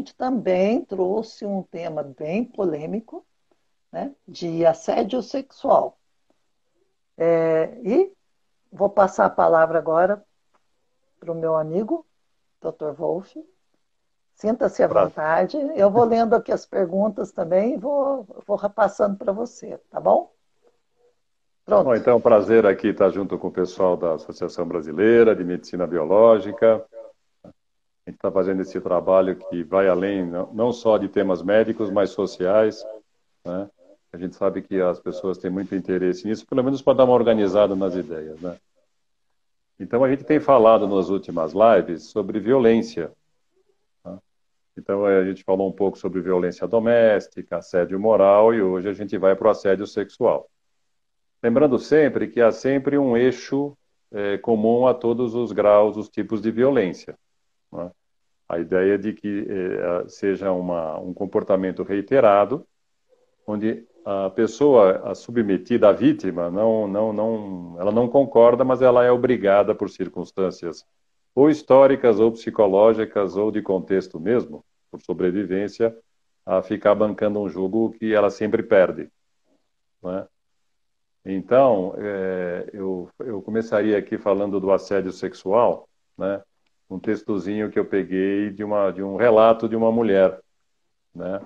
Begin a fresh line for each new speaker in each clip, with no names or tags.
gente também trouxe um tema bem polêmico, né, de assédio sexual. É, e vou passar a palavra agora para o meu amigo, Dr. Wolff. Sinta-se à vontade. Eu vou lendo aqui as perguntas também e vou, vou repassando para você, tá bom?
Pronto. Bom, então, é um prazer aqui estar junto com o pessoal da Associação Brasileira de Medicina Biológica. Gente está fazendo esse trabalho que vai além não só de temas médicos, mas sociais. Né? A gente sabe que as pessoas têm muito interesse nisso, pelo menos para dar uma organizada nas ideias. Né? Então, a gente tem falado nas últimas lives sobre violência então, a gente falou um pouco sobre violência doméstica, assédio moral e hoje a gente vai para o assédio sexual. Lembrando sempre que há sempre um eixo é, comum a todos os graus, os tipos de violência. Né? A ideia de que é, seja uma, um comportamento reiterado, onde a pessoa a submetida, a vítima, não, não, não, ela não concorda, mas ela é obrigada por circunstâncias ou históricas, ou psicológicas, ou de contexto mesmo, por sobrevivência, a ficar bancando um jogo que ela sempre perde. Né? Então, é, eu, eu começaria aqui falando do assédio sexual, né? Um textozinho que eu peguei de, uma, de um relato de uma mulher. Né?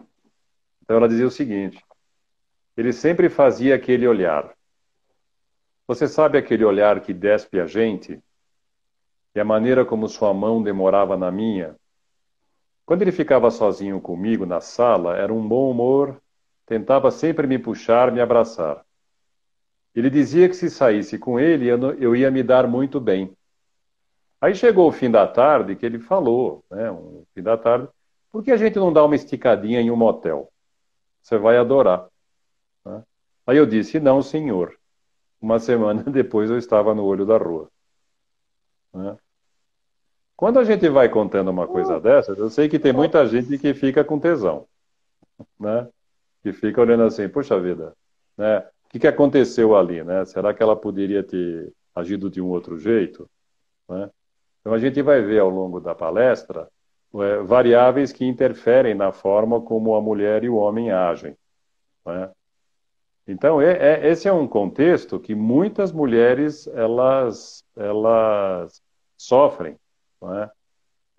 Então, ela dizia o seguinte: ele sempre fazia aquele olhar. Você sabe aquele olhar que despe a gente? E a maneira como sua mão demorava na minha? Quando ele ficava sozinho comigo na sala, era um bom humor, tentava sempre me puxar, me abraçar. Ele dizia que se saísse com ele, eu ia me dar muito bem. Aí chegou o fim da tarde que ele falou, né, um fim da tarde, por que a gente não dá uma esticadinha em um motel? Você vai adorar. Né? Aí eu disse, não, senhor. Uma semana depois eu estava no olho da rua. Né? Quando a gente vai contando uma coisa dessa, eu sei que tem muita gente que fica com tesão, né? Que fica olhando assim, puxa vida, né? O que, que aconteceu ali, né? Será que ela poderia ter agido de um outro jeito, né? Então a gente vai ver ao longo da palestra é, variáveis que interferem na forma como a mulher e o homem agem, né? Então é, é, esse é um contexto que muitas mulheres elas elas sofrem é?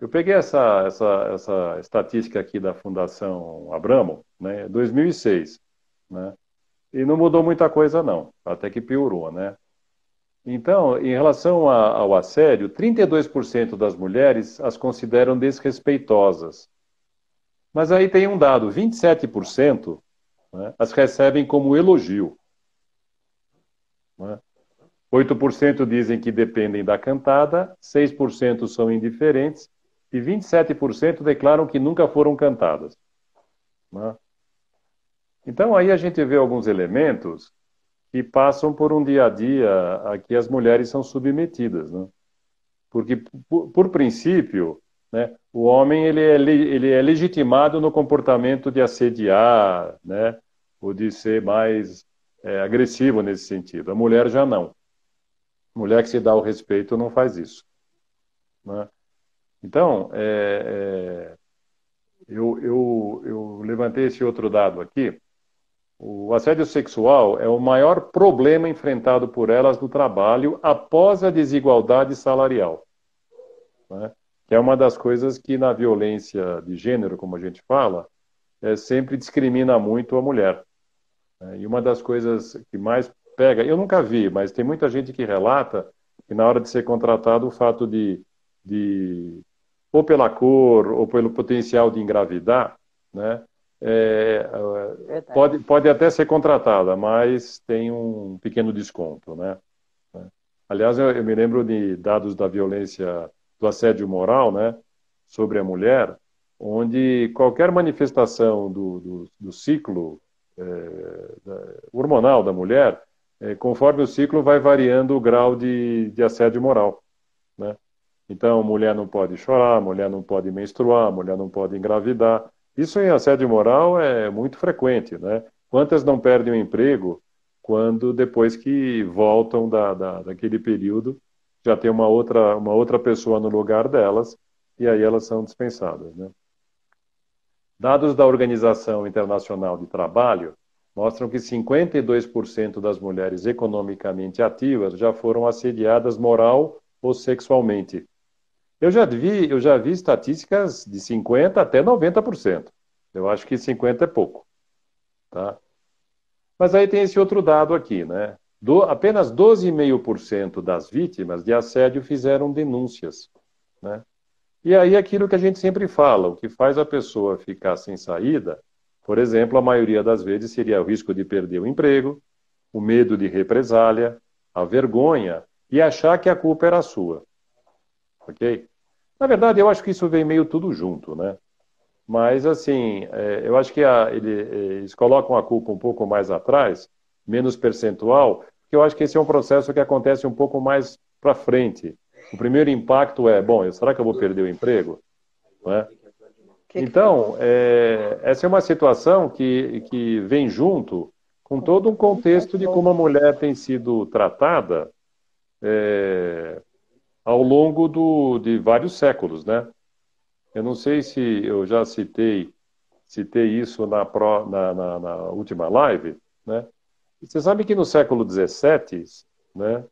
Eu peguei essa, essa, essa estatística aqui da Fundação Abramo, né, 2006, né, e não mudou muita coisa não, até que piorou, né. Então, em relação a, ao assédio, 32% das mulheres as consideram desrespeitosas. Mas aí tem um dado, 27% né, as recebem como elogio. Né? 8% dizem que dependem da cantada, 6% são indiferentes e 27% declaram que nunca foram cantadas. Né? Então aí a gente vê alguns elementos que passam por um dia a dia a que as mulheres são submetidas, né? Porque, por, por princípio, né, o homem ele é, ele é legitimado no comportamento de assediar, né, ou de ser mais é, agressivo nesse sentido. A mulher já não. Mulher que se dá o respeito não faz isso. Né? Então, é, é, eu, eu, eu levantei esse outro dado aqui. O assédio sexual é o maior problema enfrentado por elas no trabalho após a desigualdade salarial. Né? Que é uma das coisas que na violência de gênero, como a gente fala, é, sempre discrimina muito a mulher. Né? E uma das coisas que mais pega. Eu nunca vi, mas tem muita gente que relata que na hora de ser contratado o fato de, de ou pela cor ou pelo potencial de engravidar, né? É, pode, pode até ser contratada, mas tem um pequeno desconto, né? Aliás, eu, eu me lembro de dados da violência, do assédio moral, né? Sobre a mulher, onde qualquer manifestação do, do, do ciclo é, hormonal da mulher é, conforme o ciclo vai variando o grau de, de assédio moral. Né? Então, mulher não pode chorar, mulher não pode menstruar, mulher não pode engravidar. Isso em assédio moral é muito frequente. Né? Quantas não perdem o emprego quando, depois que voltam da, da, daquele período, já tem uma outra, uma outra pessoa no lugar delas e aí elas são dispensadas. Né? Dados da Organização Internacional de Trabalho mostram que 52% das mulheres economicamente ativas já foram assediadas moral ou sexualmente. Eu já vi, eu já vi estatísticas de 50 até 90%. Eu acho que 50 é pouco, tá? Mas aí tem esse outro dado aqui, né? Do, apenas 12,5% das vítimas de assédio fizeram denúncias, né? E aí aquilo que a gente sempre fala, o que faz a pessoa ficar sem saída, por exemplo, a maioria das vezes seria o risco de perder o emprego, o medo de represália, a vergonha e achar que a culpa era sua. Ok? Na verdade, eu acho que isso vem meio tudo junto, né? Mas, assim, é, eu acho que a, é, eles colocam a culpa um pouco mais atrás, menos percentual, porque eu acho que esse é um processo que acontece um pouco mais para frente. O primeiro impacto é, bom, será que eu vou perder o emprego? É? Então, é, essa é uma situação que, que vem junto com todo um contexto de como a mulher tem sido tratada é, ao longo do, de vários séculos, né? Eu não sei se eu já citei, citei isso na, pro, na, na, na última live, né? Você sabe que no século XVII, né,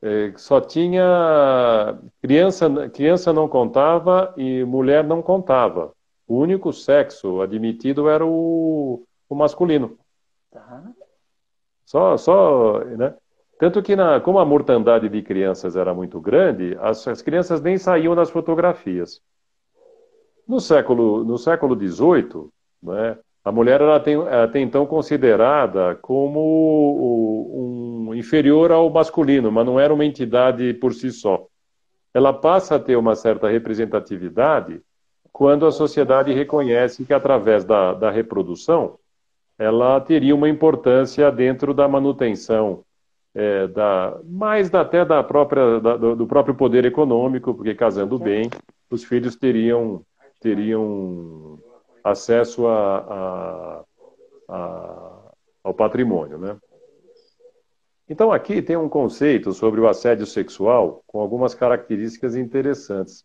é, só tinha criança, criança não contava e mulher não contava. O único sexo admitido era o, o masculino. Tá. Só, só, né? Tanto que, na, como a mortandade de crianças era muito grande, as, as crianças nem saíam das fotografias. No século, no século XVIII, né, a mulher era até, então considerada como um inferior ao masculino, mas não era uma entidade por si só. Ela passa a ter uma certa representatividade quando a sociedade reconhece que, através da, da reprodução, ela teria uma importância dentro da manutenção é, da, mais até da própria, da, do próprio poder econômico, porque casando bem, os filhos teriam teriam acesso a, a, a, ao patrimônio, né? Então aqui tem um conceito sobre o assédio sexual com algumas características interessantes.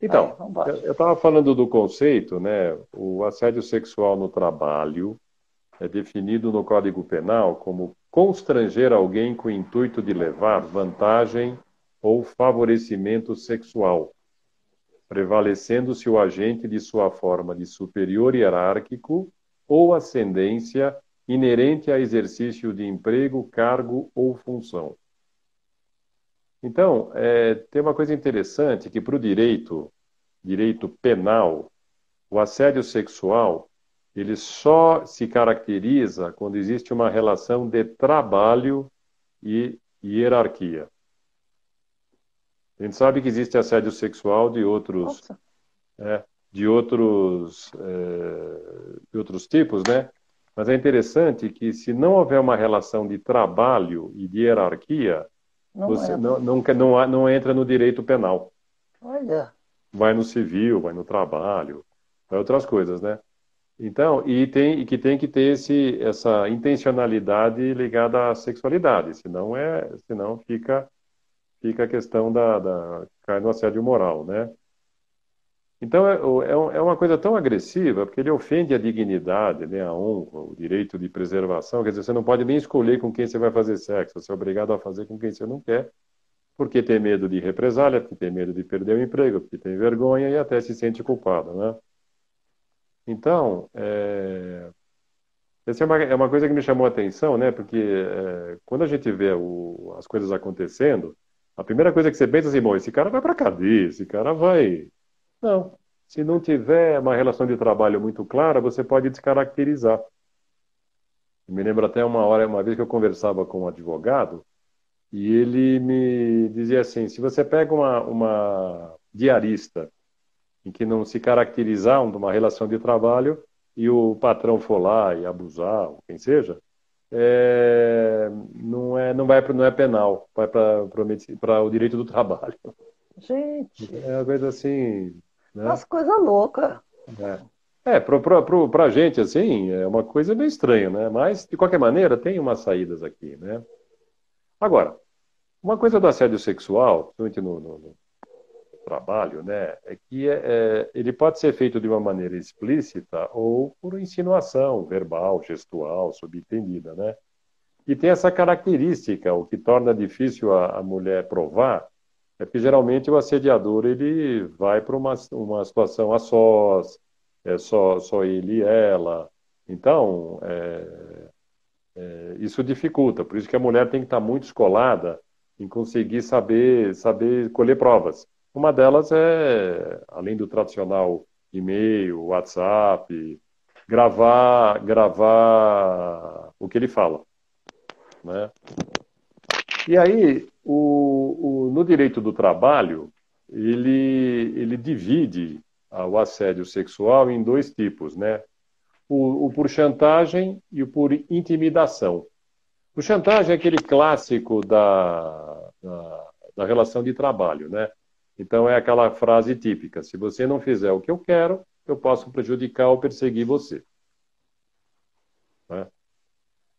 Então, eu estava falando do conceito, né? O assédio sexual no trabalho é definido no Código Penal como constranger alguém com o intuito de levar vantagem ou favorecimento sexual, prevalecendo-se o agente de sua forma de superior hierárquico ou ascendência inerente a exercício de emprego, cargo ou função. Então, é, tem uma coisa interessante que para o direito, direito penal, o assédio sexual ele só se caracteriza quando existe uma relação de trabalho e hierarquia. A gente sabe que existe assédio sexual de outros, é, de outros, é, de outros tipos, né? Mas é interessante que se não houver uma relação de trabalho e de hierarquia, não você não, não, não, não entra no direito penal.
Olha.
Vai no civil, vai no trabalho, vai outras coisas, né? Então, e, tem, e que tem que ter esse, essa intencionalidade ligada à sexualidade, senão, é, senão fica fica a questão da, da cai no assédio moral, né? Então é, é, é uma coisa tão agressiva porque ele ofende a dignidade, né, a honra, o direito de preservação. Quer dizer, você não pode nem escolher com quem você vai fazer sexo, você é obrigado a fazer com quem você não quer, porque tem medo de represália, porque tem medo de perder o emprego, porque tem vergonha e até se sente culpado, né? Então, é... essa é uma, é uma coisa que me chamou a atenção, né? Porque é, quando a gente vê o, as coisas acontecendo, a primeira coisa que você pensa é assim, bom, esse cara vai para cadeia, esse cara vai. Não. Se não tiver uma relação de trabalho muito clara, você pode descaracterizar. Eu me lembro até uma hora, uma vez que eu conversava com um advogado, e ele me dizia assim: se você pega uma, uma diarista em que não se caracterizar uma relação de trabalho e o patrão for lá e abusar, ou quem seja, é, não, é, não, vai, não é penal, vai para o direito do trabalho.
Gente.
É uma coisa assim.
Né? Umas coisas loucas.
É, é para a gente, assim, é uma coisa meio estranha, né? Mas, de qualquer maneira, tem umas saídas aqui, né? Agora, uma coisa do assédio sexual, principalmente no, no, trabalho, né, é que é, é, ele pode ser feito de uma maneira explícita ou por insinuação verbal, gestual, subentendida, né? E tem essa característica, o que torna difícil a, a mulher provar, é que geralmente o assediador ele vai para uma, uma situação a sós, é só, só ele e ela. Então, é, é, isso dificulta. Por isso que a mulher tem que estar muito escolada em conseguir saber, saber colher provas. Uma delas é, além do tradicional e-mail, WhatsApp, gravar, gravar o que ele fala. Né? E aí, o, o, no direito do trabalho, ele, ele divide o assédio sexual em dois tipos, né? O, o, por chantagem e o por intimidação. O chantagem é aquele clássico da, da, da relação de trabalho, né? Então é aquela frase típica: se você não fizer o que eu quero, eu posso prejudicar ou perseguir você. Né?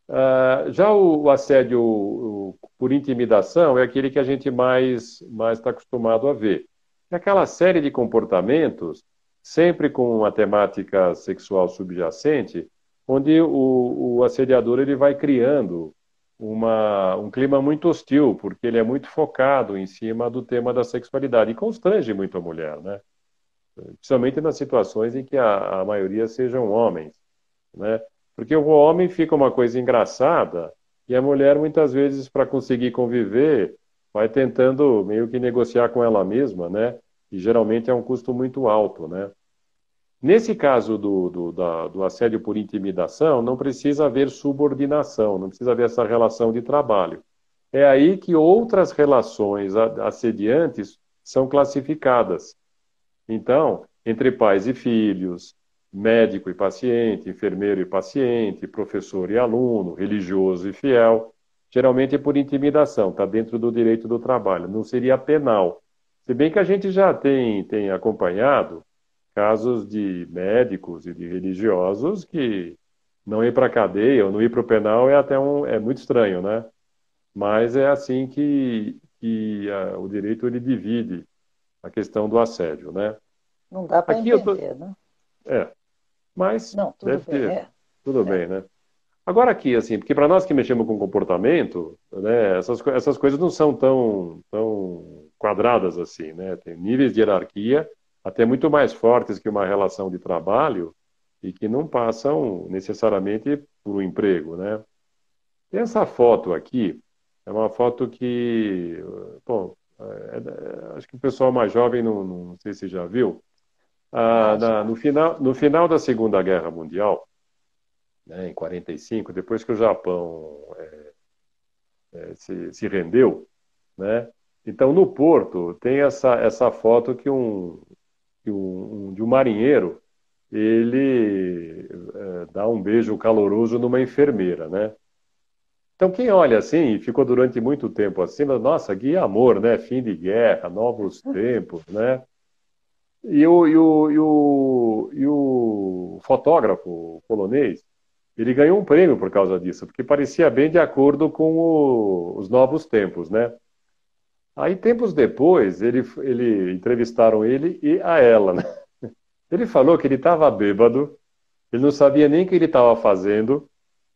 Uh, já o, o assédio o, por intimidação é aquele que a gente mais está acostumado a ver. É aquela série de comportamentos, sempre com uma temática sexual subjacente, onde o, o assediador ele vai criando uma, um clima muito hostil, porque ele é muito focado em cima do tema da sexualidade e constrange muito a mulher, né? Principalmente nas situações em que a, a maioria sejam homens, né? Porque o homem fica uma coisa engraçada e a mulher, muitas vezes, para conseguir conviver, vai tentando meio que negociar com ela mesma, né? E geralmente é um custo muito alto, né? Nesse caso do, do, da, do assédio por intimidação, não precisa haver subordinação, não precisa haver essa relação de trabalho. É aí que outras relações assediantes são classificadas. Então, entre pais e filhos, médico e paciente, enfermeiro e paciente, professor e aluno, religioso e fiel. Geralmente é por intimidação, está dentro do direito do trabalho, não seria penal. Se bem que a gente já tem, tem acompanhado casos de médicos e de religiosos que não ir para a cadeia ou não ir para o penal é até um, é muito estranho, né? Mas é assim que, que a, o direito ele divide a questão do assédio, né?
Não dá para entender, tô... né?
É. Mas Não, tudo deve bem, ter. É. Tudo é. bem, né? Agora aqui, assim, porque para nós que mexemos com comportamento, né, essas, essas coisas não são tão, tão quadradas assim, né? Tem níveis de hierarquia até muito mais fortes que uma relação de trabalho e que não passam necessariamente por um emprego, né? Tem essa foto aqui, é uma foto que, bom, é, é, acho que o pessoal mais jovem não, não sei se já viu, ah, na, no, final, no final da Segunda Guerra Mundial, né, em 45, depois que o Japão é, é, se, se, rendeu, né, então no porto tem essa, essa foto que um, que um, um de um marinheiro ele é, dá um beijo caloroso numa enfermeira, né? Então quem olha assim e ficou durante muito tempo assim, nossa, que amor, né? Fim de guerra, novos tempos, né? E o, e o, e o, e o fotógrafo polonês, ele ganhou um prêmio por causa disso, porque parecia bem de acordo com o, os novos tempos, né? Aí, tempos depois, ele, ele entrevistaram ele e a ela, né? Ele falou que ele estava bêbado, ele não sabia nem o que ele estava fazendo,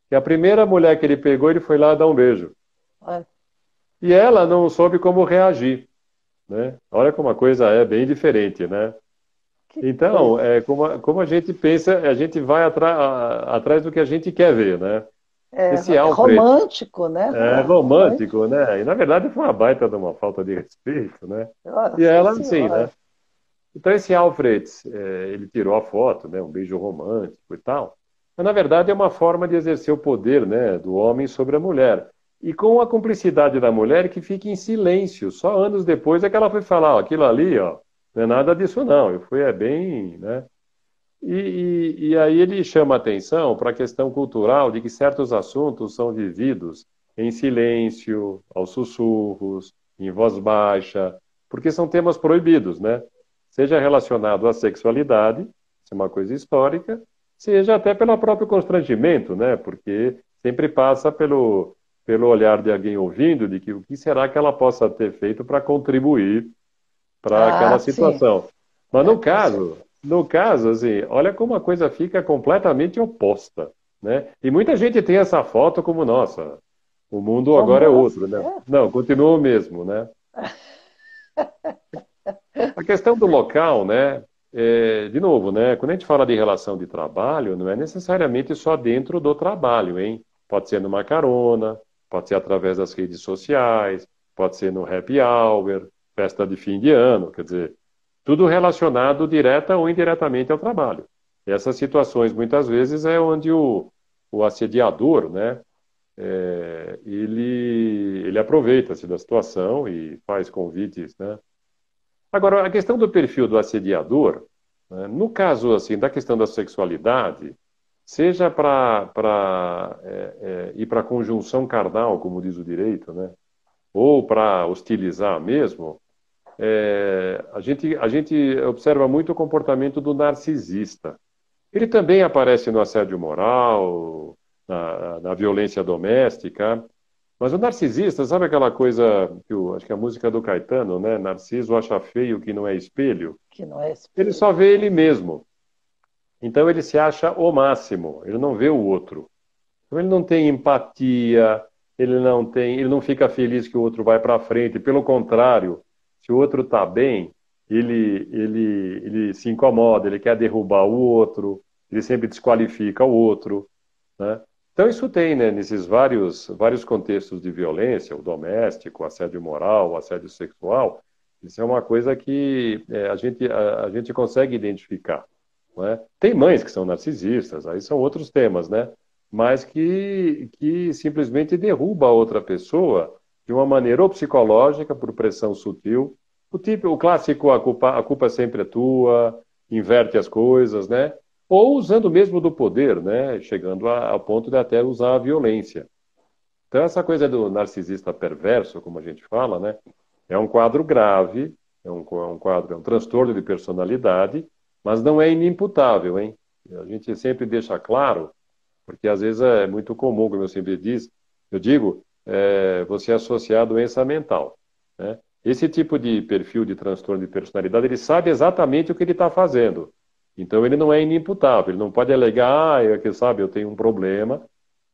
e a primeira mulher que ele pegou, ele foi lá dar um beijo. É. E ela não soube como reagir. Né? Olha como a coisa é bem diferente, né? Então, é, como, a, como a gente pensa, a gente vai atrás do que a gente quer ver, né?
É, Esse Alfred, romântico, né?
É romântico, né? E na verdade foi uma baita de uma falta de respeito, né? Nossa, e ela, assim, né? Então esse Alfred, é, ele tirou a foto, né? Um beijo romântico e tal. Mas na verdade é uma forma de exercer o poder, né? Do homem sobre a mulher e com a cumplicidade da mulher que fica em silêncio. Só anos depois é que ela foi falar, ó, aquilo ali, ó, não é nada disso não. Eu fui é bem, né? E, e, e aí ele chama atenção para a questão cultural de que certos assuntos são vividos em silêncio, aos sussurros, em voz baixa, porque são temas proibidos, né? Seja relacionado à sexualidade, isso é uma coisa histórica, seja até pelo próprio constrangimento, né? Porque sempre passa pelo pelo olhar de alguém ouvindo, de que o que será que ela possa ter feito para contribuir para ah, aquela situação. Sim. Mas no caso, no caso, assim, olha como a coisa fica completamente oposta, né? E muita gente tem essa foto como nossa. O mundo como agora é outro, né? É. Não, continua o mesmo, né? A questão do local, né? É, de novo, né? Quando a gente fala de relação de trabalho, não é necessariamente só dentro do trabalho, hein? Pode ser numa carona, pode ser através das redes sociais, pode ser no happy hour, festa de fim de ano, quer dizer, tudo relacionado direta ou indiretamente ao trabalho. Essas situações, muitas vezes, é onde o, o assediador, né? É, ele, ele aproveita-se da situação e faz convites, né? Agora, a questão do perfil do assediador, né, no caso assim da questão da sexualidade, seja para é, é, ir para a conjunção carnal, como diz o direito, né, ou para hostilizar mesmo, é, a, gente, a gente observa muito o comportamento do narcisista. Ele também aparece no assédio moral, na, na violência doméstica, mas o narcisista, sabe aquela coisa que eu, acho que a música do Caetano, né? Narciso acha feio que não é espelho.
Que não é espelho.
Ele só vê ele mesmo. Então ele se acha o máximo, ele não vê o outro. Então ele não tem empatia, ele não tem, ele não fica feliz que o outro vai para frente, pelo contrário, se o outro está bem, ele, ele, ele se incomoda, ele quer derrubar o outro, ele sempre desqualifica o outro, né? Então, isso tem, né, nesses vários, vários contextos de violência, o doméstico, o assédio moral, o assédio sexual, isso é uma coisa que é, a, gente, a, a, gente consegue identificar. É? Tem mães que são narcisistas, aí são outros temas, né? Mas que, que simplesmente derruba a outra pessoa de uma maneira ou psicológica, por pressão sutil. O, tipo, o clássico, a culpa, a culpa sempre é tua, inverte as coisas, né? ou usando mesmo do poder, né, chegando a, ao ponto de até usar a violência. Então, essa coisa do narcisista perverso, como a gente fala, né, é um quadro grave, é um, é um quadro, é um transtorno de personalidade, mas não é inimputável, hein? A gente sempre deixa claro, porque às vezes é muito comum, como eu sempre diz, eu digo, é, você associar a doença mental. Né? Esse tipo de perfil de transtorno de personalidade, ele sabe exatamente o que ele está fazendo. Então ele não é inimputável, ele não pode alegar, ah, eu que sabe, eu tenho um problema.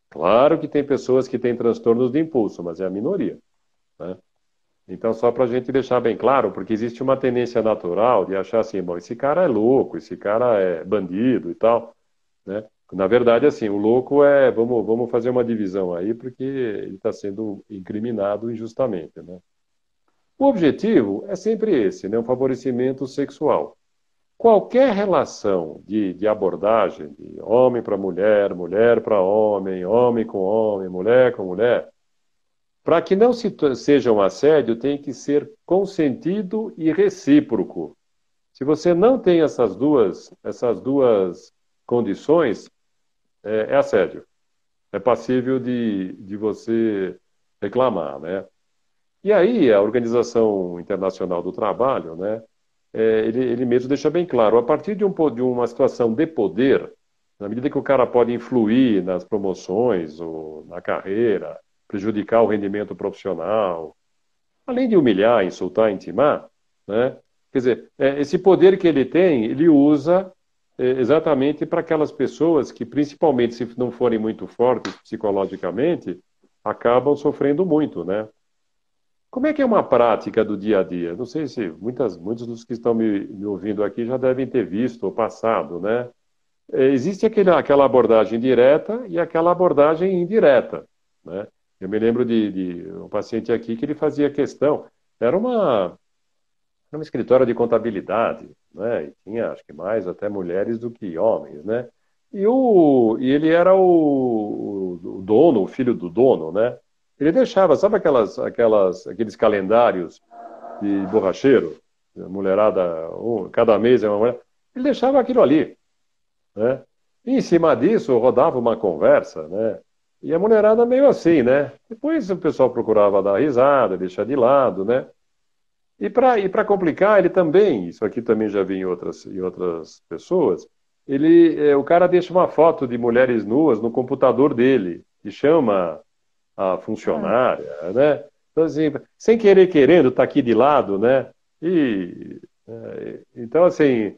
Claro que tem pessoas que têm transtornos de impulso, mas é a minoria. Né? Então, só para a gente deixar bem claro, porque existe uma tendência natural de achar assim, bom, esse cara é louco, esse cara é bandido e tal, né? Na verdade, assim, o louco é, vamos, vamos fazer uma divisão aí, porque ele está sendo incriminado injustamente, né? O objetivo é sempre esse, né? Um favorecimento sexual qualquer relação de, de abordagem, de homem para mulher, mulher para homem, homem com homem, mulher com mulher, para que não se, seja um assédio, tem que ser consentido e recíproco. Se você não tem essas duas, essas duas condições, é, é assédio. É passível de, de você reclamar, né? E aí a Organização Internacional do Trabalho, né, é, ele, ele, mesmo deixa bem claro, a partir de, um, de, uma situação de poder, na medida que o cara pode influir nas promoções ou na carreira, prejudicar o rendimento profissional, além de humilhar, insultar, intimar, né? quer dizer, é, esse poder que ele tem, ele usa exatamente para aquelas pessoas que, principalmente se não forem muito fortes psicologicamente, acabam sofrendo muito, né? Como é que é uma prática do dia a dia? Não sei se muitas, muitos dos que estão me, me ouvindo aqui já devem ter visto ou passado, né? É, existe aquele, aquela abordagem direta e aquela abordagem indireta, né? Eu me lembro de, de, um paciente aqui que ele fazia questão, era uma, era uma escritório de contabilidade, né? E tinha, acho que mais até mulheres do que homens, né? E, o, e ele era o, o dono, o filho do dono, né? Ele deixava, sabe aquelas, aquelas, aqueles calendários de borracheiro? Mulherada, um, cada mês é uma mulher. Ele deixava aquilo ali. Né? E em cima disso rodava uma conversa, né? E a mulherada meio assim, né? Depois o pessoal procurava dar risada, deixar de lado, né? E para complicar, ele também, isso aqui também já vi em outras, em outras pessoas, ele, é, o cara deixa uma foto de mulheres nuas no computador dele e chama a funcionária, né? Então, assim, sem querer querendo, está aqui de lado, né? E, é, então, assim,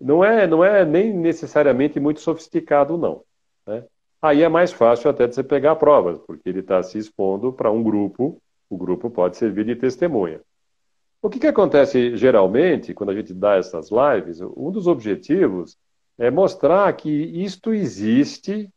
não é, não é nem necessariamente muito sofisticado, não. Né? Aí é mais fácil até de você pegar provas, porque ele está se expondo para um grupo, o grupo pode servir de testemunha. O que, que acontece geralmente quando a gente dá essas lives? Um dos objetivos é mostrar que isto existe,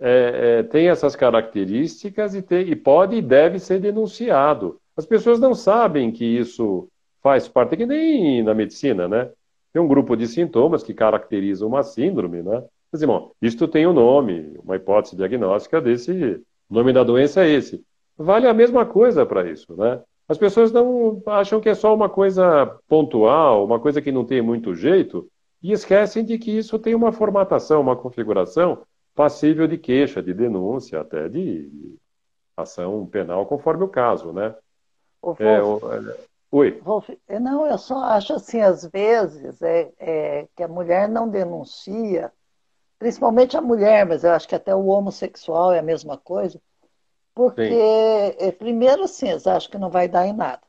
é, é, tem essas características e, tem, e pode e deve ser denunciado. As pessoas não sabem que isso faz parte, que nem na medicina, né? Tem um grupo de sintomas que caracterizam uma síndrome, né? Mas, irmão, isto tem um nome, uma hipótese diagnóstica desse, o nome da doença é esse. Vale a mesma coisa para isso, né? As pessoas não acham que é só uma coisa pontual, uma coisa que não tem muito jeito, e esquecem de que isso tem uma formatação, uma configuração passível de queixa, de denúncia, até de ação penal, conforme o caso, né?
é, o, é, oi. Wolf, não, eu só acho assim, às vezes, é, é, que a mulher não denuncia, principalmente a mulher, mas eu acho que até o homossexual é a mesma coisa, porque, é, primeiro, assim, eles acham que não vai dar em nada,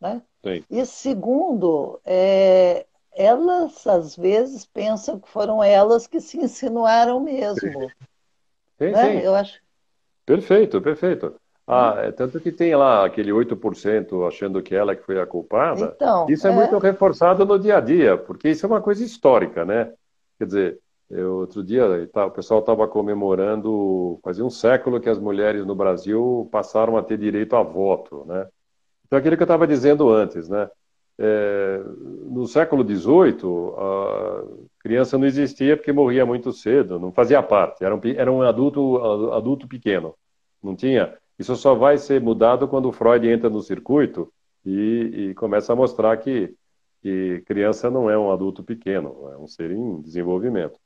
né? Sim. E segundo, é, elas às vezes pensam que foram elas que se insinuaram mesmo.
Sim, né? sim. Eu acho. Perfeito, perfeito. Ah, é tanto que tem lá aquele 8% achando que ela que foi a culpada. Então, isso é, é, muito reforçado no dia a dia, porque isso é uma coisa histórica, né? Quer dizer, eu, outro dia o pessoal estava comemorando fazia um século que as mulheres no Brasil passaram a ter direito a voto, né? Então aquilo que eu estava dizendo antes, né? É, no século XVIII, a criança não existia porque morria muito cedo, não fazia parte, era um, era um adulto, adulto pequeno. Não tinha. Isso só vai ser mudado quando Freud entra no circuito e, e começa a mostrar que, que criança não é um adulto pequeno, é um ser em desenvolvimento.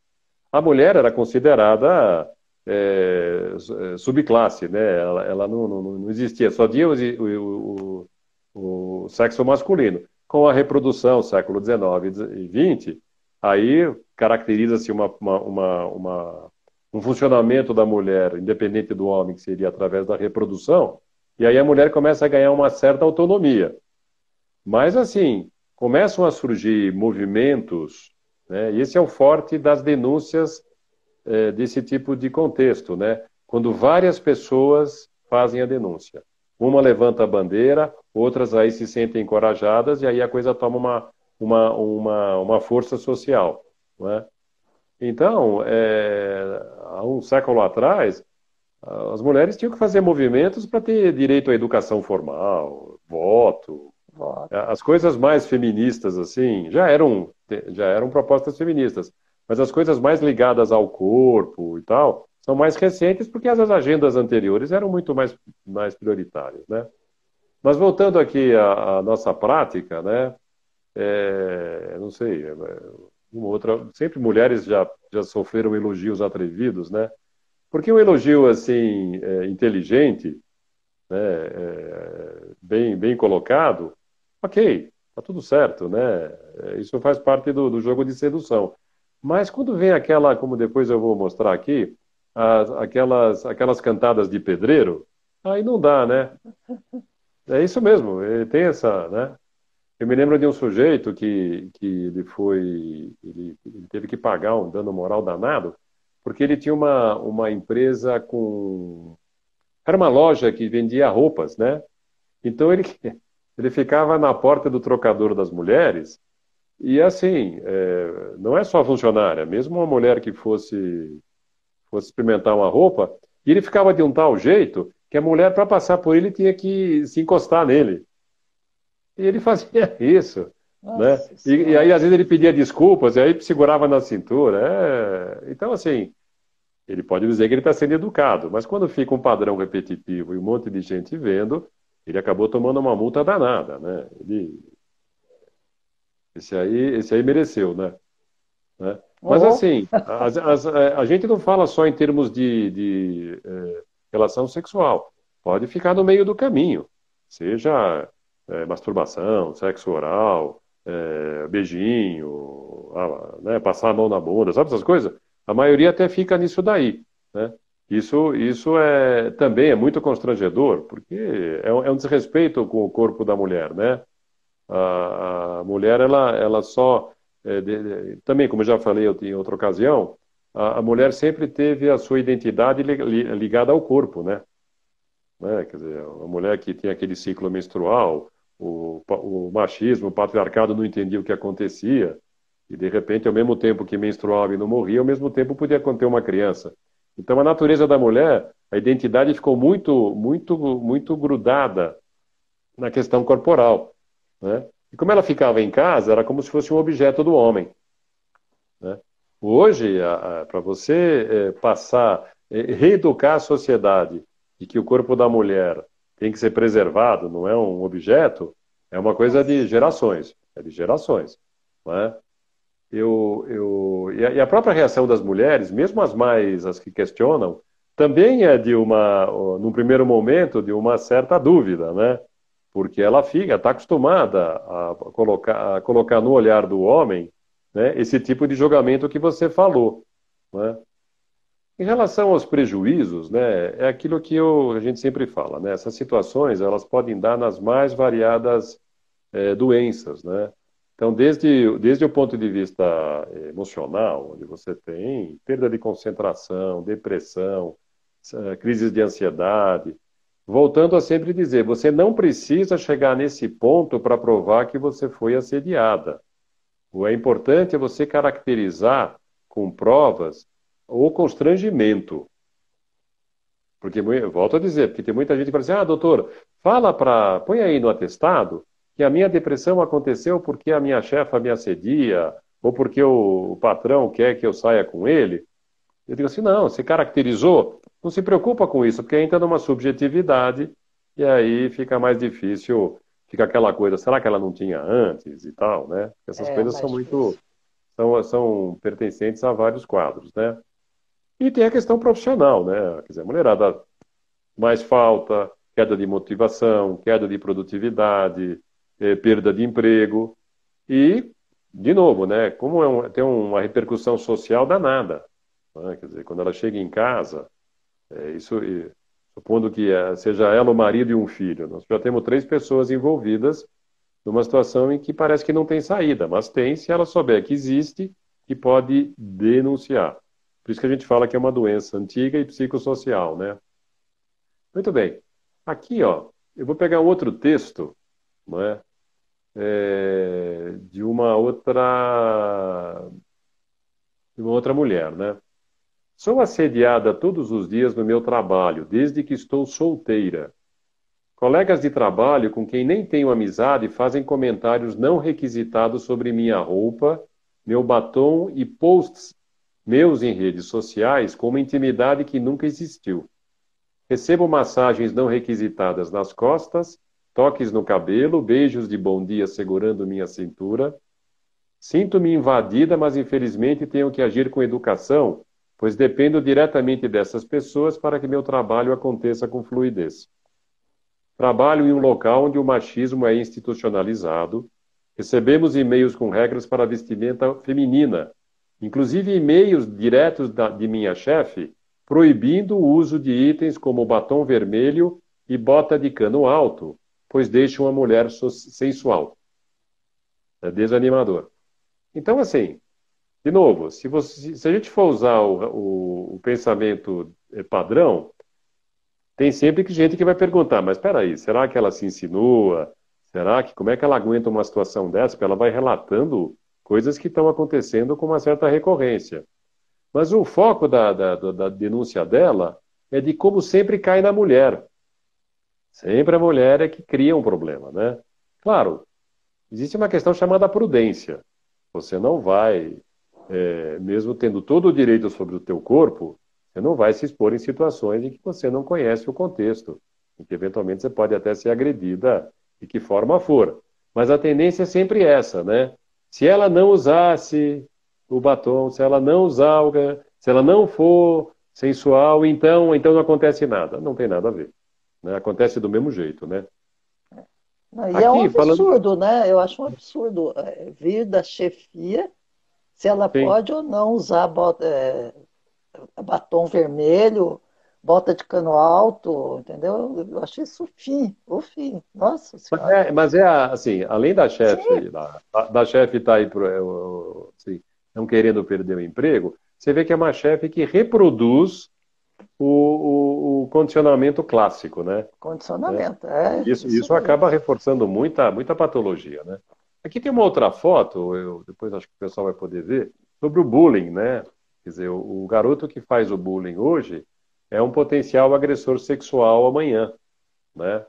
A mulher era considerada é, subclasse, né? ela, ela não, não, não, existia, só tinha o, o, o, sexo masculino com a reprodução, século XIX e XX, aí caracteriza-se uma, uma, uma, um funcionamento da mulher, independente do homem, que seria através da reprodução, e aí a mulher começa a ganhar uma certa autonomia. Mas, assim, começam a surgir movimentos, né, e esse é o forte das denúncias é, desse tipo de contexto, né, quando várias pessoas fazem a denúncia. Uma levanta a bandeira, outras aí se sentem encorajadas e aí a coisa toma uma, uma, uma, uma força social. Né? Então, é, há um século atrás, as mulheres tinham que fazer movimentos para ter direito à educação formal, voto. voto. As coisas mais feministas, assim, já eram, já eram propostas feministas, mas as coisas mais ligadas ao corpo e tal, são mais recentes porque as agendas anteriores eram muito mais, mais prioritárias, né? Mas voltando aqui à, à nossa prática, né? É, não sei, é, uma outra, sempre mulheres já, já sofreram elogios atrevidos, né? Porque um elogio assim é, inteligente, né, é, bem bem colocado, ok, tá tudo certo, né? É, isso faz parte do, do jogo de sedução. Mas quando vem aquela, como depois eu vou mostrar aqui, as, aquelas, aquelas cantadas de pedreiro, aí não dá, né? É isso mesmo, tem essa, né? Eu me lembro de um sujeito que, que ele foi, ele, ele teve que pagar um dano moral danado, porque ele tinha uma, uma empresa com, era uma loja que vendia roupas, né? Então ele, ele ficava na porta do trocador das mulheres e assim, é, não é só funcionária, mesmo uma mulher que fosse fosse experimentar uma roupa, e ele ficava de um tal jeito que a mulher, para passar por ele, tinha que se encostar nele. E ele fazia isso. né? E, e, aí, às vezes, ele pedia desculpas, e aí segurava na cintura. É... Então, assim, ele pode dizer que ele está sendo educado, mas quando fica um padrão repetitivo e um monte de gente vendo, ele acabou tomando uma multa danada, né? Ele... Esse aí, esse aí mereceu, né? né? Mas assim, a, a, gente não fala só em termos de, de é, relação sexual. Pode ficar no meio do caminho. Seja é, masturbação, sexo oral, é, beijinho, né, passar a mão na bunda, sabe essas coisas? A maioria até fica nisso daí. Né? Isso, isso é, também é muito constrangedor, porque é é um desrespeito com o corpo da mulher, né? A, a mulher, ela, ela só. É, de, também, como eu já falei em outra ocasião, a, a, mulher sempre teve a sua identidade ligada ao corpo, né? né? Quer dizer, a mulher que tem aquele ciclo menstrual, o, o machismo, o patriarcado não entendia o que acontecia, e de repente, ao mesmo tempo que menstruava e não morria, ao mesmo tempo podia conter uma criança. Então, a natureza da mulher, a identidade ficou muito, muito, muito grudada na questão corporal. Né? E como ela ficava em casa, era como se fosse um objeto do homem. Né? Hoje, para você é, passar, é, reeducar a sociedade de que o corpo da mulher tem que ser preservado, não é um objeto, é uma coisa de gerações. É de gerações. Né? Eu, eu, e, a, e a própria reação das mulheres, mesmo as mais as que questionam, também é de uma, num primeiro momento, de uma certa dúvida, né? Porque ela fica, está acostumada a colocar, a colocar no olhar do homem né, esse tipo de julgamento que você falou. Né? Em relação aos prejuízos, né, é aquilo que eu, a gente sempre fala, né? Essas situações elas podem dar nas mais variadas é, doenças, né? Então, desde, desde o ponto de vista emocional, onde você tem perda de concentração, depressão, eh, crises de ansiedade, voltando a sempre dizer, você não precisa chegar nesse ponto para provar que você foi assediada. O é importante é você caracterizar com provas o constrangimento. Porque, volto a dizer, porque tem muita gente que fala assim, ah, doutor, fala para, põe aí no atestado que a minha depressão aconteceu porque a minha chefa me assedia, ou porque o, o patrão quer que eu saia com ele. Eu digo assim, não, você caracterizou, não se preocupa com isso, porque entra numa subjetividade e aí fica mais difícil, fica aquela coisa, será que ela não tinha antes e tal, né? Essas é, coisas são muito, são, são pertencentes a vários quadros, né? E tem a questão profissional, né? Quer dizer, a mulherada mais falta, queda de motivação, queda de produtividade, é, perda de emprego e, de novo, né, como é um, tem uma repercussão social danada. Né, quer dizer, quando ela chega em casa, é, isso, e, supondo que é, seja ela o marido e um filho, nós já temos três pessoas envolvidas numa situação em que parece que não tem saída, mas tem se ela souber que existe e pode denunciar. Por isso que a gente fala que é uma doença antiga e psicossocial, né? Muito bem. Aqui, ó, eu vou pegar um outro texto, não é? É, de uma outra de uma outra mulher, né? Sou assediada todos os dias no meu trabalho, desde que estou solteira. Colegas de trabalho com quem nem tenho amizade fazem comentários não requisitados sobre minha roupa, meu batom e posts meus em redes sociais com uma intimidade que nunca existiu. Recebo massagens não requisitadas nas costas toques no cabelo, beijos de bom dia segurando minha cintura. Sinto-me invadida, mas infelizmente tenho que agir com educação, pois dependo diretamente dessas pessoas para que meu trabalho aconteça com fluidez. Trabalho em um local onde o machismo é institucionalizado. Recebemos e-mails com regras para vestimenta feminina, inclusive e-mails diretos da, de minha chefe proibindo o uso de itens como batom vermelho e bota de cano alto, pois deixa uma mulher sensual. É desanimador. Então, assim, de novo, se, você, se a gente for usar o, o, o pensamento eh, padrão, tem sempre que gente que vai perguntar, mas espera aí, será que ela se insinua? Será que como é que ela aguenta uma situação dessa? Porque ela vai relatando coisas que estão acontecendo com uma certa recorrência. Mas o foco da, da, da denúncia dela é de como sempre cai na mulher. Sempre a mulher é que cria um problema, né? Claro, existe uma questão chamada prudência. Você não vai, é, mesmo tendo todo o direito sobre o teu corpo, você não vai se expor em situações em que você não conhece o contexto, em que eventualmente você pode até ser agredida de que forma for. Mas a tendência é sempre essa, né? Se ela não usasse o batom, se ela não usar, se ela não for sensual, então, então não acontece nada. Não tem nada a ver. Né? Acontece do mesmo jeito, né?
e Aqui, é um absurdo, falando... né? Eu acho um absurdo é, vir da chefia se ela Sim. pode ou não usar é, batom vermelho bota de cano alto, entendeu? Eu achei isso o fim, o fim. Nossa
senhora. Mas é, mas é assim, além da chefe, da, da chefe estar tá aí assim, não querendo perder o emprego, você vê que é uma chefe que reproduz o, o, o, condicionamento clássico, né?
Condicionamento, é.
é isso, isso, isso acaba reforçando muita, muita patologia, né? Aqui tem uma outra foto, eu, depois acho que o pessoal vai poder ver, sobre o bullying, né? Quer dizer, o, o garoto que faz o bullying hoje é um potencial agressor sexual amanhã, né?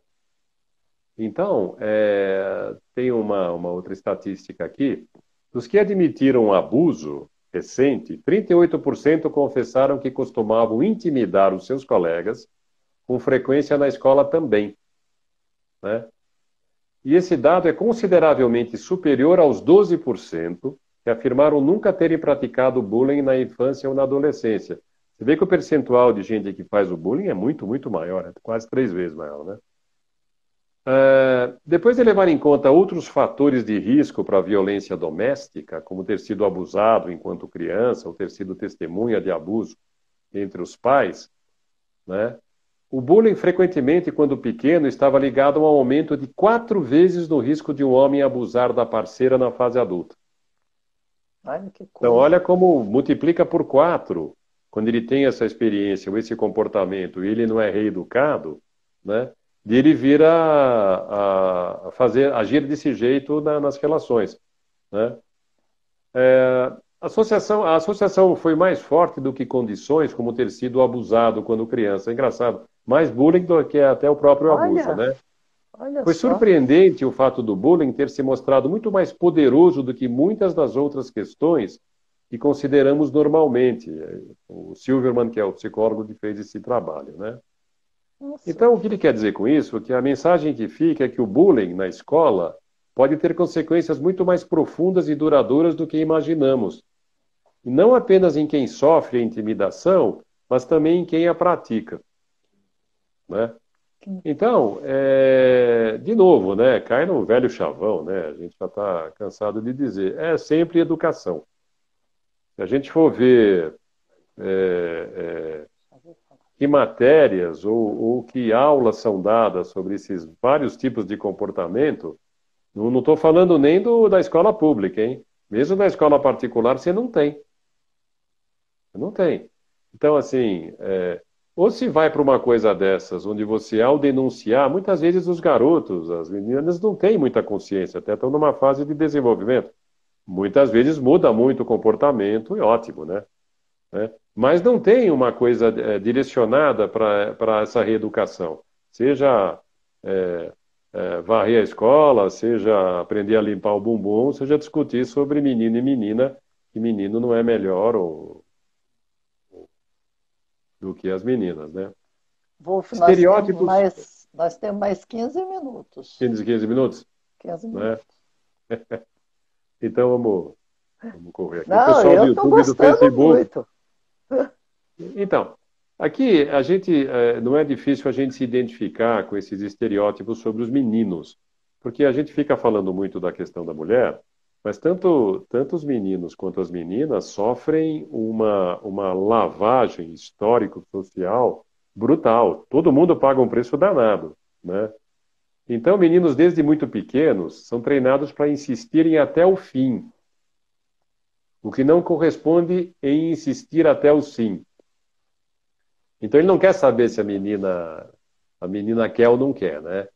Então, é, tem uma, uma outra estatística aqui. Dos que admitiram abuso recente, 38% confessaram que costumavam intimidar os seus colegas, com frequência na escola também. Né? E esse dado é consideravelmente superior aos 12% que afirmaram nunca terem praticado bullying na infância ou na adolescência. Você vê que o percentual de gente que faz o bullying é muito, muito maior, é quase três vezes maior, né? Uh, depois de levar em conta outros fatores de risco para a violência doméstica, como ter sido abusado enquanto criança ou ter sido testemunha de abuso entre os pais, né? o bullying frequentemente, quando pequeno, estava ligado a um aumento de quatro vezes no risco de um homem abusar da parceira na fase adulta. então, olha como multiplica por quatro quando ele tem essa experiência ou esse comportamento e ele não é reeducado, né? De ele vir a, a fazer, agir desse jeito na, nas relações. Né? É, a, associação, a associação foi mais forte do que condições, como ter sido abusado quando criança. É engraçado, mais bullying do que até o próprio abuso. Olha, né? Olha foi só. surpreendente o fato do bullying ter se mostrado muito mais poderoso do que muitas das outras questões que consideramos normalmente. O Silverman, que é o psicólogo que fez esse trabalho, né? Nossa. Então, o que ele quer dizer com isso? É que a mensagem que fica é que o bullying na escola pode ter consequências muito mais profundas e duradouras do que imaginamos. E não apenas em quem sofre a intimidação, mas também em quem a pratica. Né? Então, é, de novo, né, cai no velho chavão, né, a gente já está cansado de dizer, é sempre educação. Se a gente for ver é, é, que matérias ou, ou, que aulas são dadas sobre esses vários tipos de comportamento, não estou falando nem do, da escola pública, hein? Mesmo na escola particular você não tem. Não tem. Então, assim, é, ou se vai para uma coisa dessas, onde você, ao denunciar, muitas vezes os garotos, as meninas, não têm muita consciência, até estão numa fase de desenvolvimento. Muitas vezes muda muito o comportamento e ótimo, né? Né? Mas não tem uma coisa é, direcionada para essa reeducação. Seja é, é, varrer a escola, seja aprender a limpar o bumbum, seja discutir sobre menino e menina, que menino não é melhor ou, ou, do que as meninas, né?
Wolf, Estereótipos... nós, temos mais, nós temos mais 15 minutos.
15, 15 minutos?
15 minutos.
Né? então vamos, vamos correr aqui.
Não, o pessoal do YouTube e do Facebook. Muito.
Então, aqui a gente é, não é difícil a gente se identificar com esses estereótipos sobre os meninos, porque a gente fica falando muito da questão da mulher, mas tanto, tanto os meninos quanto as meninas sofrem uma, uma lavagem histórico-social brutal. Todo mundo paga um preço danado, né? Então, meninos desde muito pequenos são treinados para insistirem até o fim, o que não corresponde em insistir até o sim. Então ele não quer saber se a menina a menina quer ou não quer, né?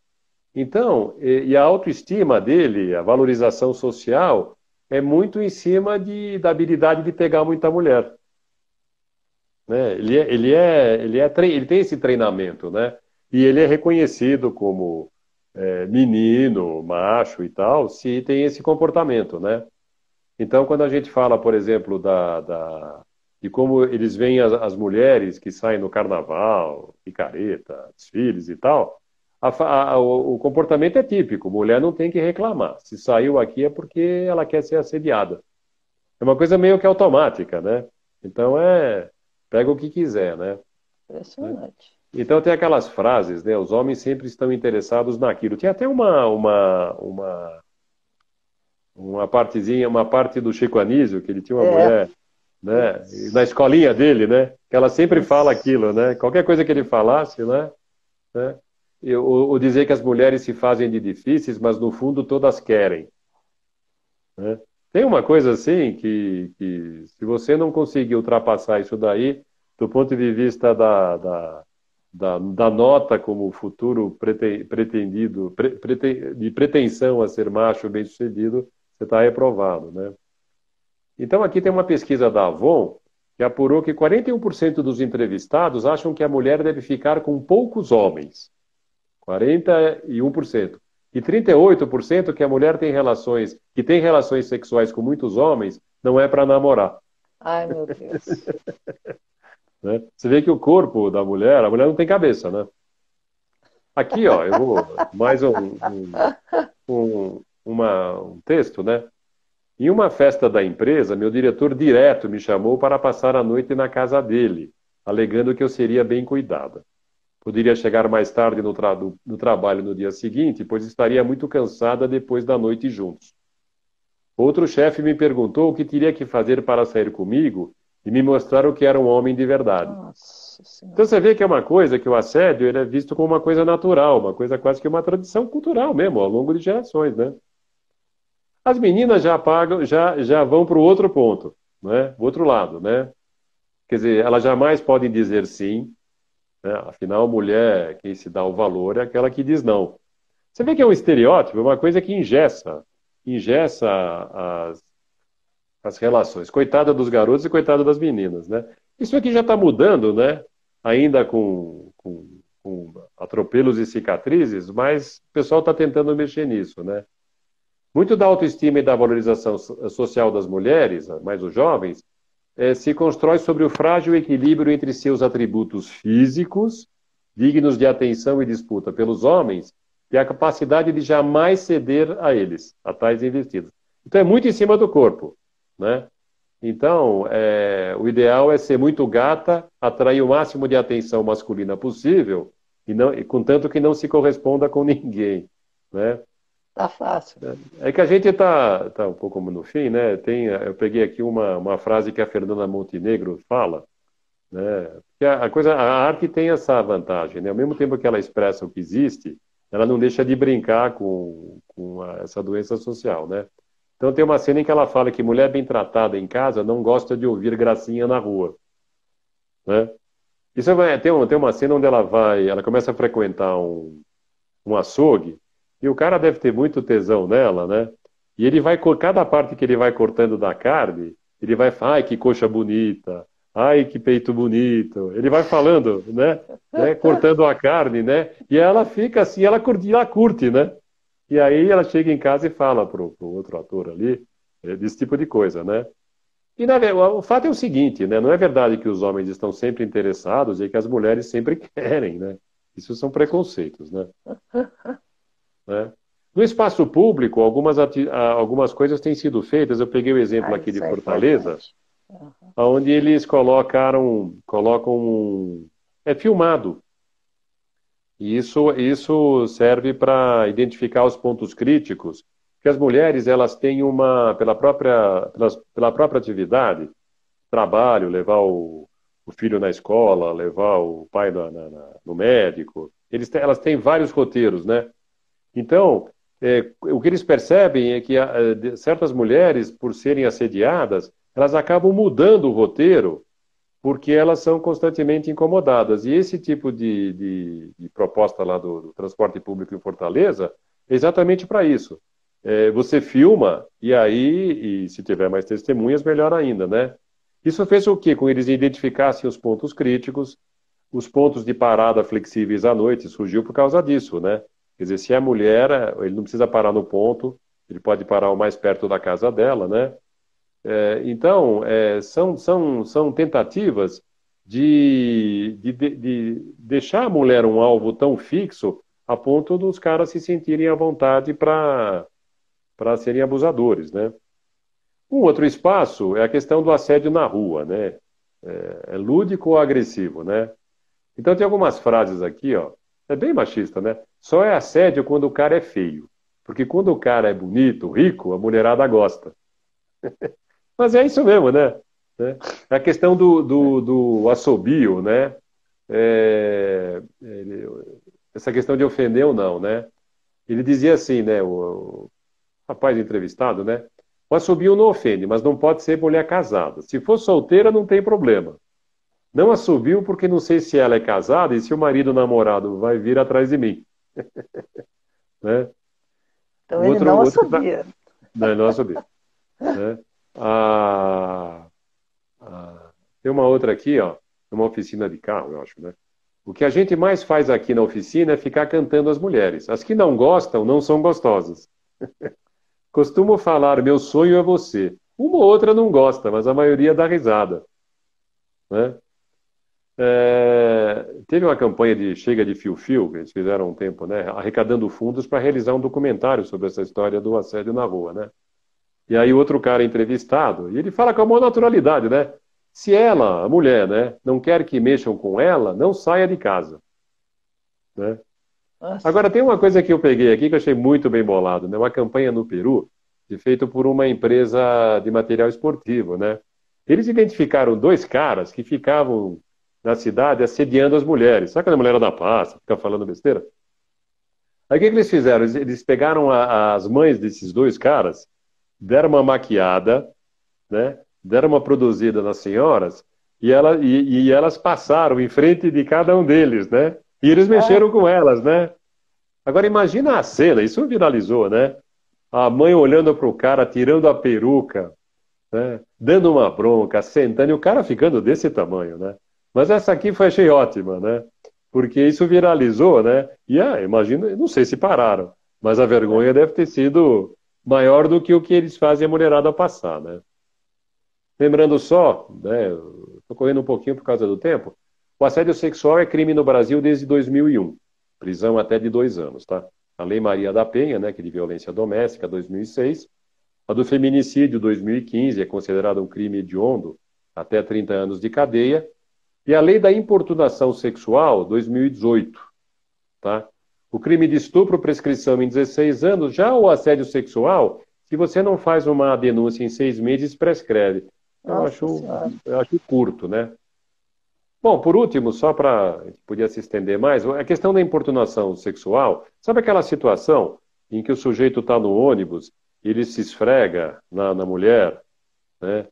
Então, e, e a autoestima dele, a valorização social é muito em cima de, da habilidade de pegar muita mulher. Né? Ele, é, ele, é, ele, é, ele tem esse treinamento, né? E ele é reconhecido como é, menino, macho e tal, se tem esse comportamento, né? Então, quando a gente fala, por exemplo, da, da de como eles veem as, as, mulheres que saem no carnaval, picareta, desfiles e tal, a, a, o, o, comportamento é típico. Mulher não tem que reclamar. Se saiu aqui é porque ela quer ser assediada. É uma coisa meio que automática, né? Então é pega o que quiser, né?
Impressionante.
Então tem aquelas frases, né? Os homens sempre estão interessados naquilo. Tinha até uma uma uma uma partezinha, uma parte do Chico Anísio, que ele tinha uma é. mulher né? Na escolinha dele, né? Que ela sempre fala aquilo, né? Qualquer coisa que ele falasse, né? né? O, dizer que as mulheres se fazem de difíceis, mas no fundo todas querem. Né? Tem uma coisa assim que, que, se você não conseguir ultrapassar isso daí, do ponto de vista da, da, da, da nota como futuro pretendido, pre, de pretensão a ser macho bem-sucedido, você está reprovado, né? Então, aqui tem uma pesquisa da Avon que apurou que 41% dos entrevistados acham que a mulher deve ficar com poucos homens. 41%. E 38% que a mulher tem relações, que tem relações sexuais com muitos homens, não é para namorar.
Ai, meu Deus.
né? Você vê que o corpo da mulher, a mulher não tem cabeça, né? Aqui, ó, eu vou mais um, um, um, uma, um texto, né? Em uma festa da empresa, meu diretor direto me chamou para passar a noite na casa dele, alegando que eu seria bem cuidada. Poderia chegar mais tarde no, tra no trabalho no dia seguinte, pois estaria muito cansada depois da noite juntos. Outro chefe me perguntou o que teria que fazer para sair comigo e me mostrar o que era um homem de verdade. Então você vê que é uma coisa que o assédio ele é visto como uma coisa natural, uma coisa quase que uma tradição cultural mesmo, ao longo de gerações, né? As meninas já pagam, já, já vão para o outro ponto, né? O outro lado, né? Quer dizer, elas jamais podem dizer sim. Né? Afinal, mulher, quem se dá o valor é aquela que diz não. Você vê que é um estereótipo, é uma coisa que ingessa, ingessa as, as relações. Coitada dos garotos e coitada das meninas, né? Isso aqui já está mudando, né? Ainda com, com, com atropelos e cicatrizes, mas o pessoal está tentando mexer nisso, né? Muito da autoestima e da valorização social das mulheres, mais os jovens, é, se constrói sobre o frágil equilíbrio entre seus atributos físicos, dignos de atenção e disputa pelos homens, e a capacidade de jamais ceder a eles, a tais investidas. Então é muito em cima do corpo, né? Então, é, o ideal é ser muito gata, atrair o máximo de atenção masculina possível, e não, e contanto que não se corresponda com ninguém, né?
Tá fácil.
É que a gente está tá um pouco no fim, né? Tem, eu peguei aqui uma, uma frase que a Fernanda Montenegro fala, né? Que a, a coisa, a arte tem essa vantagem, né? Ao mesmo tempo que ela expressa o que existe, ela não deixa de brincar com, com a, essa doença social, né? Então tem uma cena em que ela fala que mulher bem tratada em casa não gosta de ouvir gracinha na rua, né? Isso é, tem, uma, tem uma cena onde ela vai, ela começa a frequentar um, um açougue e o cara deve ter muito tesão nela, né? E ele vai, cada parte que ele vai cortando da carne, ele vai falar, ai, que coxa bonita, ai, que peito bonito. Ele vai falando, né? né? Cortando a carne, né? E ela fica assim, ela curte, ela curte, né? E aí ela chega em casa e fala pro, pro outro ator ali, é, desse tipo de coisa, né? E na, o fato é o seguinte, né? Não é verdade que os homens estão sempre interessados e que as mulheres sempre querem, né? Isso são preconceitos, né? Né? No espaço público, algumas, algumas coisas têm sido feitas. Eu peguei o exemplo ah, aqui de é Fortaleza, uhum. onde eles colocaram, colocam um, é filmado. E isso, isso serve para identificar os pontos críticos, que as mulheres elas têm uma, pela própria, pela, pela própria atividade, trabalho, levar o, o filho na escola, levar o pai na, na, no médico, eles elas têm vários roteiros, né? Então, é, o que eles percebem é que a, certas mulheres, por serem assediadas, elas acabam mudando o roteiro porque elas são constantemente incomodadas. E esse tipo de, de, de proposta lá do, do, transporte público em Fortaleza é exatamente para isso. É, você filma e aí, e se tiver mais testemunhas, melhor ainda, né? Isso fez o quê? Com eles identificassem os pontos críticos, os pontos de parada flexíveis à noite, surgiu por causa disso, né? Quer dizer, se é mulher, ele não precisa parar no ponto, ele pode parar o mais perto da casa dela, né? É, então, é, são, são, são tentativas de, de, de, deixar a mulher um alvo tão fixo a ponto dos caras se sentirem à vontade para serem abusadores, né? Um outro espaço é a questão do assédio na rua, né? É, é lúdico ou agressivo, né? Então tem algumas frases aqui, ó. É bem machista, né? Só é assédio quando o cara é feio. Porque quando o cara é bonito, rico, a mulherada gosta. Mas é isso mesmo, né? Né? A questão do, do, do assobio, né? É, ele, essa questão de ofender ou não, né? Ele dizia assim, né? O, o rapaz entrevistado, né? O assobio não ofende, mas não pode ser mulher casada. Se for solteira, não tem problema. Não assobio porque não sei se ela é casada e se o marido namorado vai vir atrás de mim.
né? Então outro, ele não outro... assobia.
Não, ele não assobia. né? ah, ah, tem uma outra aqui, ó, uma oficina de carro, eu acho, né? O que a gente mais faz aqui na oficina é ficar cantando as mulheres. As que não gostam não são gostosas. Costumo falar, meu sonho é você. Uma ou outra não gosta, mas a maioria dá risada. Né? É, teve uma campanha de Chega de Fio Fio, que eles fizeram um tempo, né, arrecadando fundos para realizar um documentário sobre essa história do assédio na rua, né? E aí outro cara entrevistado, e ele fala com a maior naturalidade, né? Se ela, a mulher, né, não quer que mexam com ela, não saia de casa. Né? Agora, tem uma coisa que eu peguei aqui que eu achei muito bem bolado, né? Uma campanha no Peru, feita por uma empresa de material esportivo, né? Eles identificaram dois caras que ficavam na cidade assediando as mulheres. Sabe quando a mulher da pasta, fica falando besteira? Aí o que, que eles fizeram? Eles, eles pegaram a, as mães desses dois caras, deram uma maquiada, né? deram uma produzida nas senhoras e, ela, e, e elas passaram em frente de cada um deles, né? E eles mexeram com elas, né? Agora imagina a cena, isso viralizou, né? A mãe olhando para o cara, tirando a peruca, né? dando uma bronca, sentando, e o cara ficando desse tamanho, né? Mas essa aqui foi achei ótima, né? Porque isso viralizou, né? E ah, imagina, não sei se pararam, mas a vergonha deve ter sido maior do que o que eles fazem a mulherada passar, né? Lembrando só, né, estou correndo um pouquinho por causa do tempo, o assédio sexual é crime no Brasil desde 2001, prisão até de dois anos, tá? A Lei Maria da Penha, né, que é de violência doméstica, 2006, a do feminicídio, 2015, é considerada um crime hediondo, até 30 anos de cadeia, e a Lei da Importunação Sexual, 2018, tá? O crime de estupro, prescrição em 16 anos, já o assédio sexual, se você não faz uma denúncia em seis meses, prescreve. Eu acho, eu acho curto, né? Bom, por último, só para podia se estender mais, a questão da importunação sexual, sabe aquela situação em que o sujeito está no ônibus, ele se esfrega na, na mulher, né?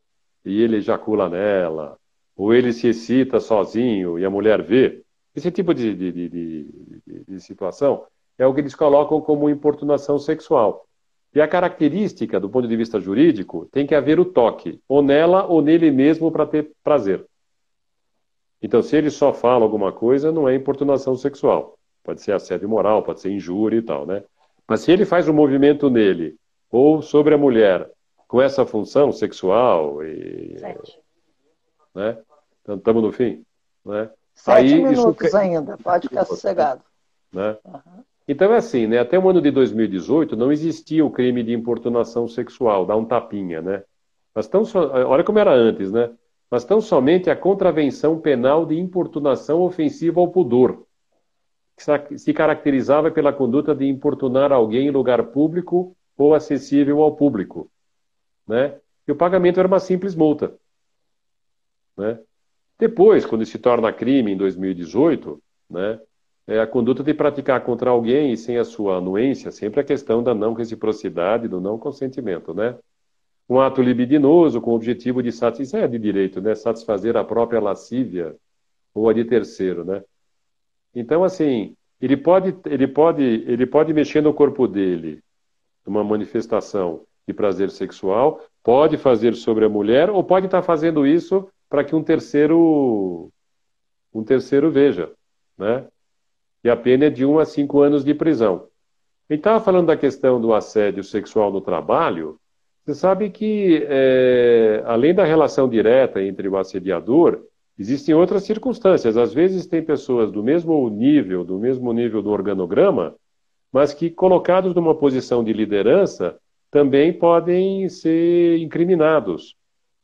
E ele ejacula nela, ou ele se excita sozinho e a mulher vê. Esse tipo de, de, de, de situação é o que eles colocam como importunação sexual. E a característica, do ponto de vista jurídico, tem que haver o toque, ou nela ou nele mesmo para ter prazer. Então, se ele só fala alguma coisa, não é importunação sexual. Pode ser assédio moral, pode ser injúria e tal, né? Mas se ele faz um movimento nele, ou sobre a mulher, com essa função sexual e... Sete. Né? Então, estamos no fim, né?
Sete Aí, minutos isso... ainda, pode ficar sossegado.
Né? Uhum. Então é assim, né? Até o ano de 2018 não existia o crime de importunação sexual, dá um tapinha, né? Mas tão so... olha como era antes, né? Mas tão somente a contravenção penal de importunação ofensiva ao pudor, que se caracterizava pela conduta de importunar alguém em lugar público ou acessível ao público, né? E o pagamento era uma simples multa, né? Depois, quando se torna crime em 2018, né? é a conduta de praticar contra alguém e sem a sua anuência, sempre a questão da não reciprocidade, do não consentimento, né? Um ato libidinoso com o objetivo de satisfazer, é de direito, né? Satisfazer a própria lascívia ou a de terceiro, né? Então, assim, ele pode, ele pode, ele pode mexer no corpo dele, numa manifestação de prazer sexual, pode fazer sobre a mulher ou pode estar fazendo isso para que um terceiro um terceiro veja, né? e a pena é de 1 a 5 anos de prisão. Gente estava falando da questão do assédio sexual no trabalho. Você sabe que, é, além da relação direta entre o assediador, existem outras circunstâncias. Às vezes tem pessoas do mesmo nível, do mesmo nível do organograma, mas que, colocados numa posição de liderança, também podem ser incriminados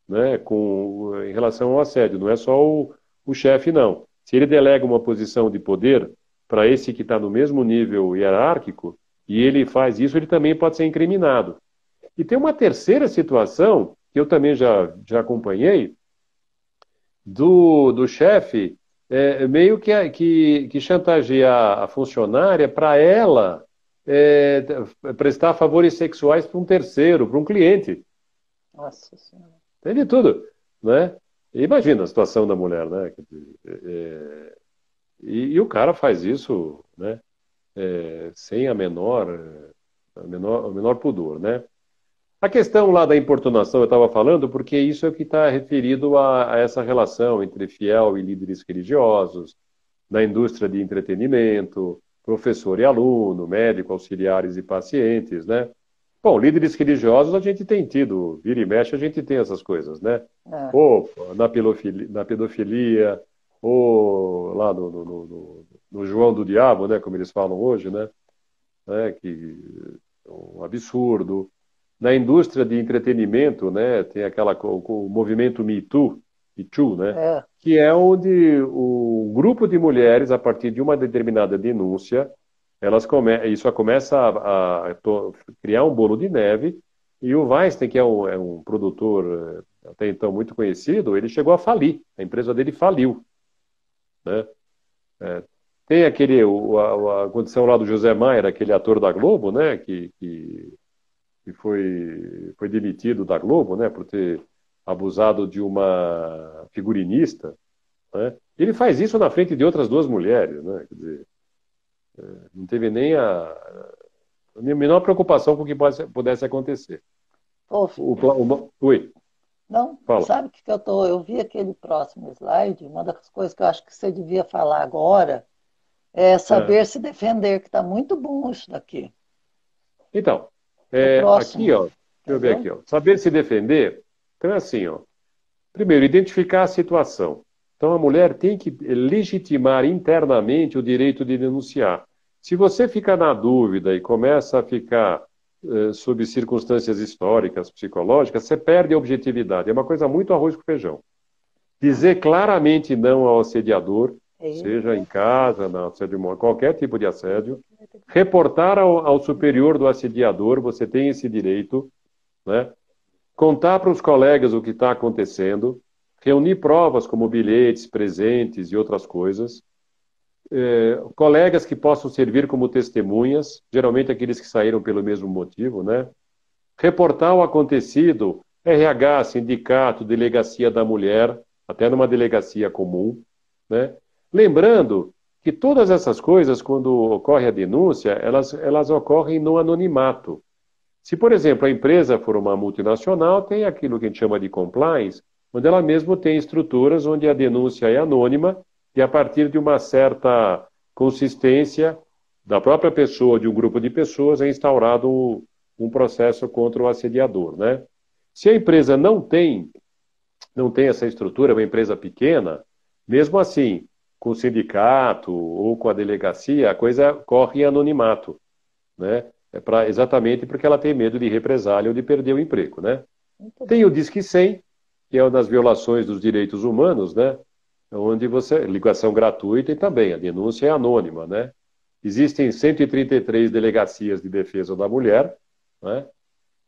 né, com, em relação ao assédio. Não é só o, o chefe, não. Se ele delega uma posição de poder para esse que está no mesmo nível hierárquico, e ele faz isso, ele também pode ser incriminado. E tem uma terceira situação, que eu também já, já acompanhei, do, do chefe é, meio que, que, que chantagear a funcionária para ela é, prestar favores sexuais para um terceiro, para um cliente.
Nossa Senhora.
Tem de tudo, né? Imagina a situação da mulher, né? É, e, e, o cara faz isso, né? É, sem a menor, a menor, o menor pudor, né? A questão lá da importunação eu estava falando porque isso é o que está referido a, a, essa relação entre fiel e líderes religiosos, na indústria de entretenimento, professor e aluno, médico, auxiliares e pacientes, né? Bom, líderes religiosos a gente tem tido, vira e mexe a gente tem essas coisas, né? É. Ou na pedofilia, na pedofilia, ou lá no, no, no, no, João do Diabo, né? Como eles falam hoje, né? É, que um absurdo. Na indústria de entretenimento, né? Tem aquela o, o movimento Me Too, Me Too, né? É. Que é onde o grupo de mulheres, a partir de uma determinada denúncia, elas come... isso começa a, a, criar um bolo de neve e o Weinstein, que é um, é um, produtor eh, até então muito conhecido, ele chegou a falir, a empresa dele faliu. Né? É, tem aquele, o, a, a, condição lá do José Maier, aquele ator da Globo, né, que, que, que foi, foi demitido da Globo, né, por ter abusado de uma figurinista, né? Ele faz isso na frente de outras duas mulheres, né, quer dizer, não teve nem a, a menor preocupação com o que pudesse acontecer.
Ô, o, o, oi. Não, Fala. sabe o que, que eu tô? Eu vi aquele próximo slide, uma das coisas que eu acho que você devia falar agora é saber é. se defender, que está muito bom isso daqui.
Então, é, aqui, ó, deixa eu ver aqui, ó. Saber se defender, então é assim, ó. Primeiro, identificar a situação. Então a mulher tem que legitimar internamente o direito de denunciar. Se você fica na dúvida e começa a ficar eh, sob circunstâncias históricas, psicológicas, você perde a objetividade. É uma coisa muito arroz com feijão. Dizer claramente não ao assediador, é seja em casa, na assédio, qualquer tipo de assédio, reportar ao, ao superior do assediador, você tem esse direito, né? contar para os colegas o que está acontecendo, reunir provas como bilhetes, presentes e outras coisas, é, colegas que possam servir como testemunhas, geralmente aqueles que saíram pelo mesmo motivo, né? Reportar o acontecido, RH, sindicato, delegacia da mulher, até numa delegacia comum, né? Lembrando que todas essas coisas, quando ocorre a denúncia, elas, elas ocorrem no anonimato. Se, por exemplo, a empresa for uma multinacional, tem aquilo que a gente chama de compliance, onde ela mesmo tem estruturas onde a denúncia é anônima e a partir de uma certa consistência da própria pessoa, de um grupo de pessoas, é instaurado um, um processo contra o assediador, né? Se a empresa não tem não tem essa estrutura, é uma empresa pequena, mesmo assim, com o sindicato ou com a delegacia, a coisa corre em anonimato, né? É pra, exatamente porque ela tem medo de represália ou de perder o emprego, né? Tem o Disque 100, que é uma das violações dos direitos humanos, né? Onde você. ligação gratuita e também a denúncia é anônima, né? Existem 133 delegacias de defesa da mulher, né?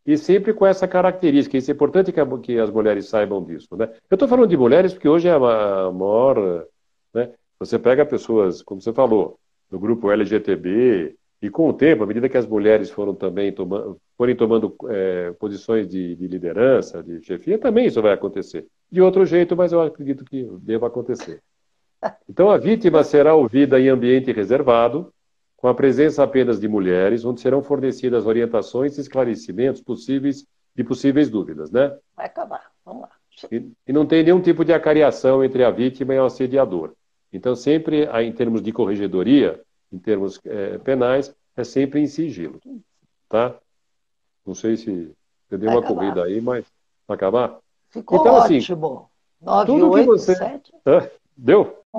E sempre com essa característica. Isso é importante que, a, que as mulheres saibam disso, né? Eu estou falando de mulheres porque hoje é a maior. Né? Você pega pessoas, como você falou, do grupo LGTB, e com o tempo, à medida que as mulheres foram também tomando, forem tomando é, posições de, de, liderança, de chefia, também isso vai acontecer. De outro jeito, mas eu acredito que deva acontecer. Então, a vítima será ouvida em ambiente reservado, com a presença apenas de mulheres, onde serão fornecidas orientações e esclarecimentos possíveis de possíveis dúvidas, né?
Vai acabar. Vamos lá.
E, e não tem nenhum tipo de acariação entre a vítima e o assediador. Então, sempre, em termos de corregedoria, em termos é, penais, é sempre em sigilo. Tá? Não sei se eu dei uma corrida aí, mas vai acabar?
Ficou então, assim, ótimo.
Assim, 9, tudo 8, que você... 7? Deu?